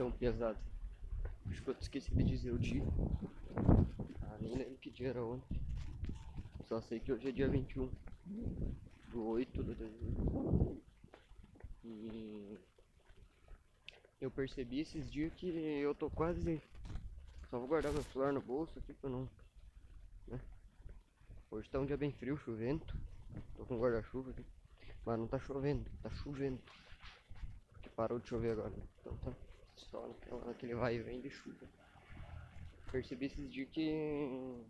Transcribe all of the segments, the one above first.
Então, pesado. Acho que eu esqueci de dizer o dia. Ah, nem lembro que dia era ontem. Só sei que hoje é dia 21 do 8 de dezembro. E eu percebi esses dias que eu tô quase. Só vou guardar meu celular no bolso aqui pra não. Né? Hoje tá um dia bem frio, chovendo. Tô com guarda-chuva aqui. Mas não tá chovendo, tá chovendo. Porque parou de chover agora. Né? Então tá só naquele vai e vem de chuva. Percebi esses dias que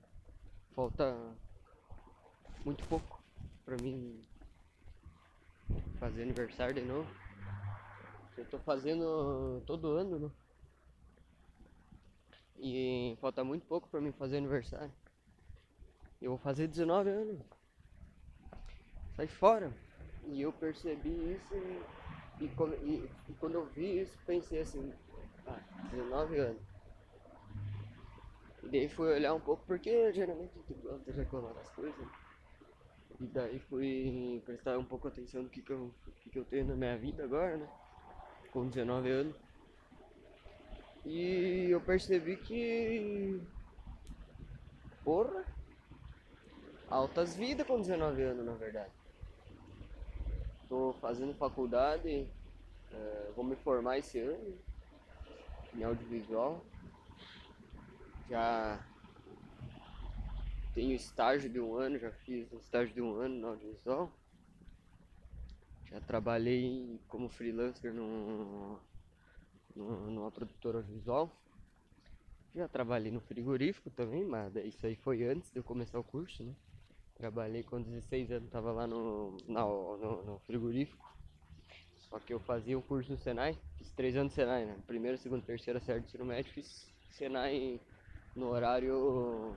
falta muito pouco pra mim fazer aniversário de novo. Eu tô fazendo todo ano, né? E falta muito pouco pra mim fazer aniversário. Eu vou fazer 19 anos. Sai fora. E eu percebi isso e, e, e quando eu vi isso pensei assim, ah, 19 anos. E daí fui olhar um pouco porque geralmente tu gosta de reclamar das coisas. E daí fui prestar um pouco atenção no que, que, eu, que, que eu tenho na minha vida agora, né? Com 19 anos. E eu percebi que. Porra! Altas vidas com 19 anos, na verdade. Tô fazendo faculdade, uh, vou me formar esse ano em audiovisual. Já tenho estágio de um ano, já fiz um estágio de um ano no audiovisual. Já trabalhei como freelancer no, no, numa produtora audiovisual. Já trabalhei no frigorífico também, mas isso aí foi antes de eu começar o curso, né? Trabalhei com 16 anos, tava lá no, no, no, no frigorífico. Só que eu fazia o curso no Senai, fiz três anos no Senai, né? Primeiro, segundo, terceira série de ensino médio, fiz Senai no horário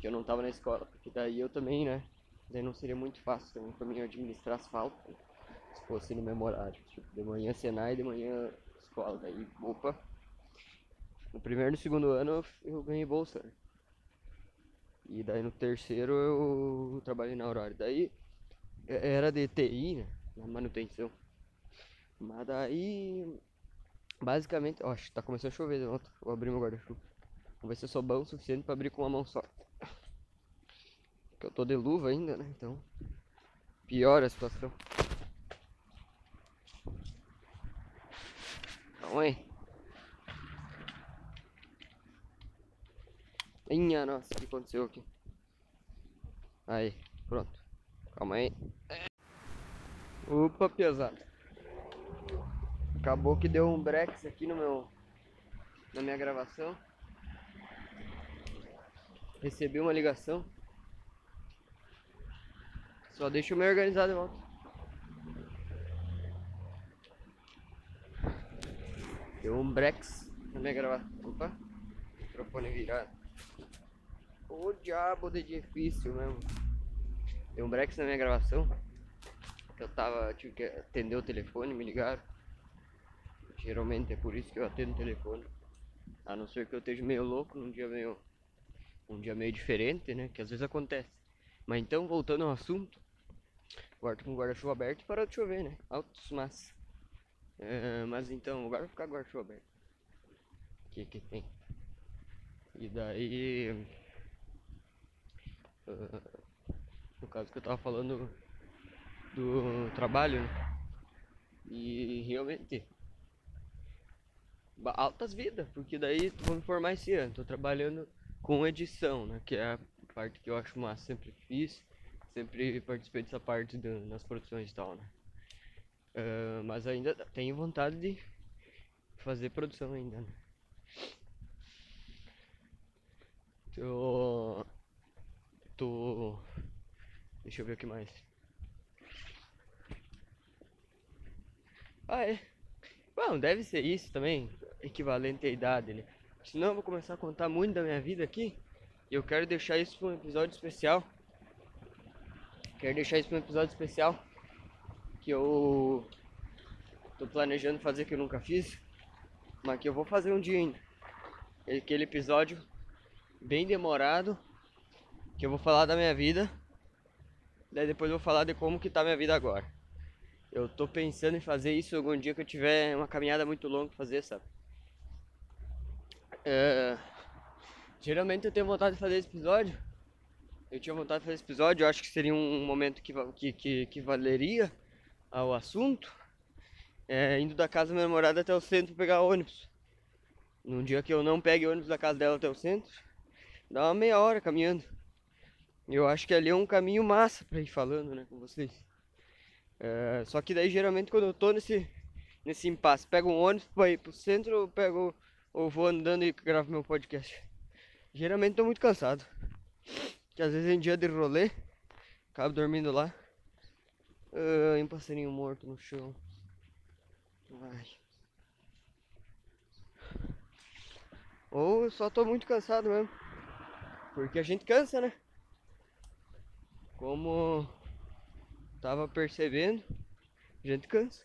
que eu não tava na escola, porque daí eu também, né? Daí não seria muito fácil também pra mim administrar as faltas, se fosse no mesmo horário. Tipo, de manhã Senai, de manhã escola. Daí, opa. No primeiro e no segundo ano eu ganhei bolsa. E daí no terceiro eu trabalhei na Aurora. Daí era de TI, né? Na manutenção. Mas daí basicamente, ó, tá começando a chover de volta. Vou abrir meu guarda-chuva. Vamos ver se eu sou bom o suficiente para abrir com uma mão só. Porque eu tô de luva ainda, né? Então piora a situação. Calma aí. Minha nossa, o que aconteceu aqui? Aí, pronto. Calma aí. Opa, pesado. Acabou que deu um brex aqui no meu na minha gravação. Recebi uma ligação. Só deixa eu me organizar de volta. Deu um brex na minha gravação. Opa, microfone virado. O diabo de difícil mesmo. Deu um break na minha gravação. Eu tava, tive que atender o telefone, me ligaram. Geralmente é por isso que eu atendo o telefone. A não ser que eu esteja meio louco num dia meio. Um dia meio diferente, né? Que às vezes acontece. Mas então, voltando ao assunto. Guarda com o guarda-chuva aberto e parou de chover, né? Altos mas. É, mas então, agora vai ficar guarda-chuva aberto. O que que tem? E daí. Uh, no caso que eu tava falando do trabalho, né? E realmente altas vidas, porque daí vou me formar esse ano, tô trabalhando com edição, né? Que é a parte que eu acho massa, sempre fiz, sempre participei dessa parte do, nas produções e tal, né? Uh, mas ainda tenho vontade de fazer produção ainda, né? Tô tô. Deixa eu ver o que mais. Ah, é. Bom, deve ser isso também, equivalente à idade, né? Senão eu vou começar a contar muito da minha vida aqui. E eu quero deixar isso para um episódio especial. Quero deixar isso para um episódio especial. Que eu tô planejando fazer que eu nunca fiz. Mas que eu vou fazer um dia ainda. Aquele episódio bem demorado que eu vou falar da minha vida. Daí depois eu vou falar de como que tá minha vida agora. Eu tô pensando em fazer isso algum dia que eu tiver uma caminhada muito longa pra fazer, sabe? É... Geralmente eu tenho vontade de fazer esse episódio. Eu tinha vontade de fazer esse episódio, eu acho que seria um momento que, que, que, que valeria ao assunto. É, indo da casa da minha namorada até o centro pegar ônibus. Num dia que eu não pegue ônibus da casa dela até o centro, dá uma meia hora caminhando. Eu acho que ali é um caminho massa pra ir falando, né, com vocês. É, só que daí geralmente quando eu tô nesse, nesse impasse, pego um ônibus pra ir pro centro ou pego ou vou andando e gravo meu podcast. Geralmente tô muito cansado. Que às vezes em dia de rolê, acabo dormindo lá. Uh, um passarinho morto no chão. Ai. Ou só tô muito cansado mesmo. Porque a gente cansa, né? Como tava percebendo, a gente cansa.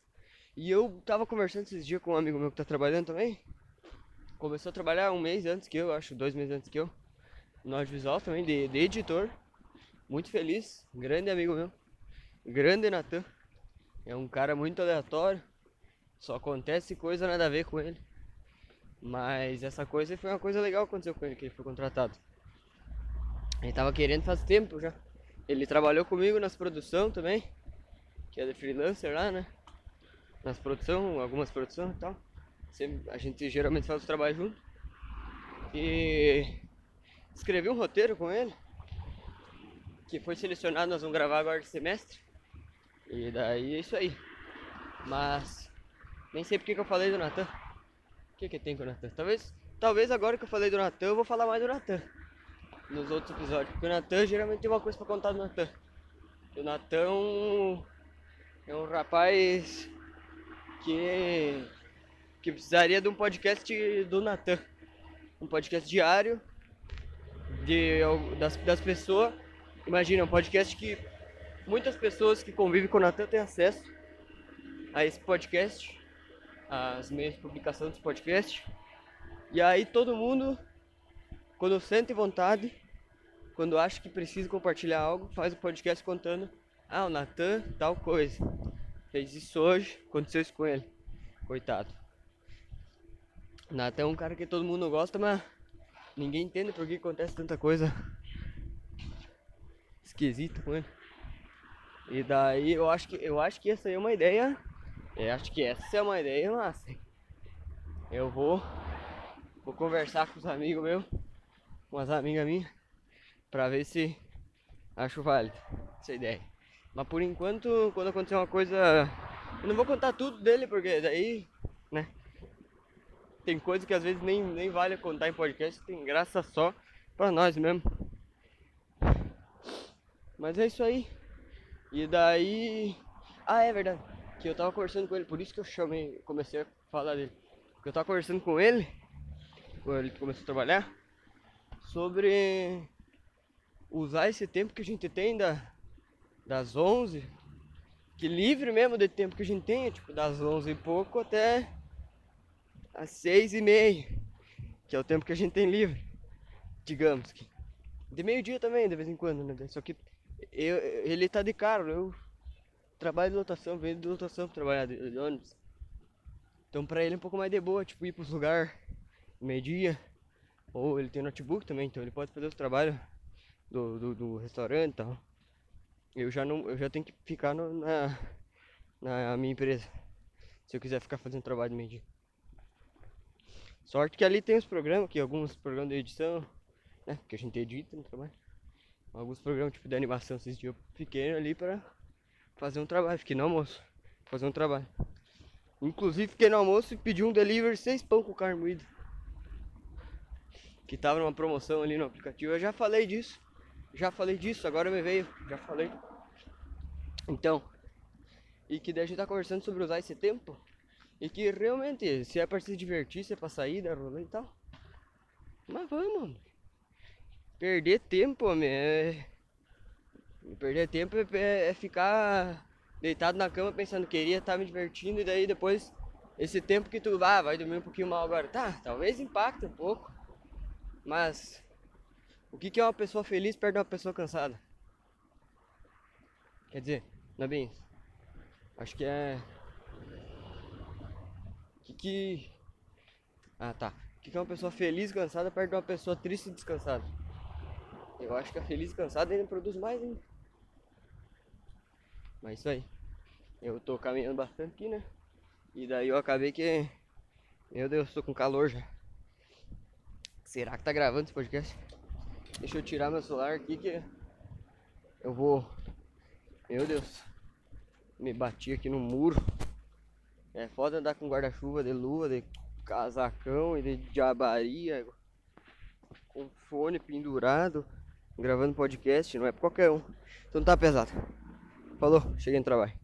E eu tava conversando esses dias com um amigo meu que tá trabalhando também. Começou a trabalhar um mês antes que eu, acho, dois meses antes que eu. No audiovisual também, de, de editor. Muito feliz, grande amigo meu. Grande Natan. É um cara muito aleatório. Só acontece coisa nada a ver com ele. Mas essa coisa foi uma coisa legal que aconteceu com ele, que ele foi contratado. Ele tava querendo faz tempo já. Ele trabalhou comigo nas produções também, que é de freelancer lá, né? Nas produções, algumas produções e tal. Sempre, a gente geralmente faz o trabalho junto. E escrevi um roteiro com ele, que foi selecionado, nós vamos gravar agora de semestre. E daí é isso aí. Mas nem sei porque que eu falei do Natan. O que que tem com o Natan? Talvez, talvez agora que eu falei do Natan, eu vou falar mais do Natan nos outros episódios. Porque o Natan geralmente tem uma coisa pra contar do Natan. O Natan é um rapaz que, que precisaria de um podcast do Natan. Um podcast diário de, das, das pessoas. Imagina, um podcast que muitas pessoas que convivem com o Natan têm acesso a esse podcast, as meias de publicação desse podcast. E aí todo mundo quando sente vontade, quando acha que precisa compartilhar algo, faz o podcast contando: Ah, o Natan, tal coisa. Fez isso hoje, aconteceu isso com ele. Coitado. O Natan é um cara que todo mundo gosta, mas ninguém entende por que acontece tanta coisa esquisita com ele. E daí eu acho que eu acho que essa aí é uma ideia. Eu acho que essa é uma ideia massa. Eu vou vou conversar com os amigos meus umas amigas minhas pra ver se acho válido essa ideia. Mas por enquanto, quando acontecer uma coisa, eu não vou contar tudo dele, porque daí, né? Tem coisa que às vezes nem, nem vale contar em podcast, tem graça só pra nós mesmo. Mas é isso aí. E daí. Ah, é verdade. Que eu tava conversando com ele, por isso que eu chamei, comecei a falar dele. Porque eu tava conversando com ele, quando ele começou a trabalhar sobre usar esse tempo que a gente tem da, das 11, que livre mesmo de tempo que a gente tem, tipo das 11 e pouco até as 6 e meia, que é o tempo que a gente tem livre, digamos que. De meio-dia também, de vez em quando, né? Só que eu, ele tá de carro, eu trabalho de lotação, venho de lotação pra trabalhar de, de ônibus. Então pra ele é um pouco mais de boa, tipo ir pros lugares meio-dia ou ele tem notebook também, então ele pode fazer os trabalhos do, do, do restaurante e tal. Eu já não, eu já tenho que ficar no, na, na minha empresa. Se eu quiser ficar fazendo trabalho de meio dia. Sorte que ali tem os programas, que alguns programas de edição, né? Que a gente edita no trabalho. Alguns programas tipo de animação esses dias eu fiquei ali para fazer um trabalho, fiquei no almoço, fazer um trabalho. Inclusive fiquei no almoço e pedi um delivery seis pão com carne moída que tava numa promoção ali no aplicativo. Eu já falei disso. Já falei disso, agora me veio. Já falei. Então, e que daí a gente tá conversando sobre usar esse tempo. E que realmente, se é pra se divertir, se é pra sair da rolê e tal. Mas vamos. Perder tempo, homem, é... Perder tempo é, é ficar deitado na cama pensando que queria estar tá me divertindo e daí depois esse tempo que tu ah, vai dormir um pouquinho mal agora. Tá, talvez impacte um pouco. Mas o que, que é uma pessoa feliz perto de uma pessoa cansada? Quer dizer, não é bem isso. Acho que é. Que que. Ah tá. O que é uma pessoa feliz cansada perto de uma pessoa triste e descansada? Eu acho que a feliz e cansada ainda produz mais ainda. Mas isso aí. Eu tô caminhando bastante aqui, né? E daí eu acabei que. Meu Deus, tô com calor já. Será que tá gravando esse podcast? Deixa eu tirar meu celular aqui que eu vou. Meu Deus. Me bati aqui no muro. É foda andar com guarda-chuva de lua, de casacão e de diabaria. Com fone pendurado. Gravando podcast, não é pra qualquer um. Então tá pesado. Falou, cheguei no trabalho.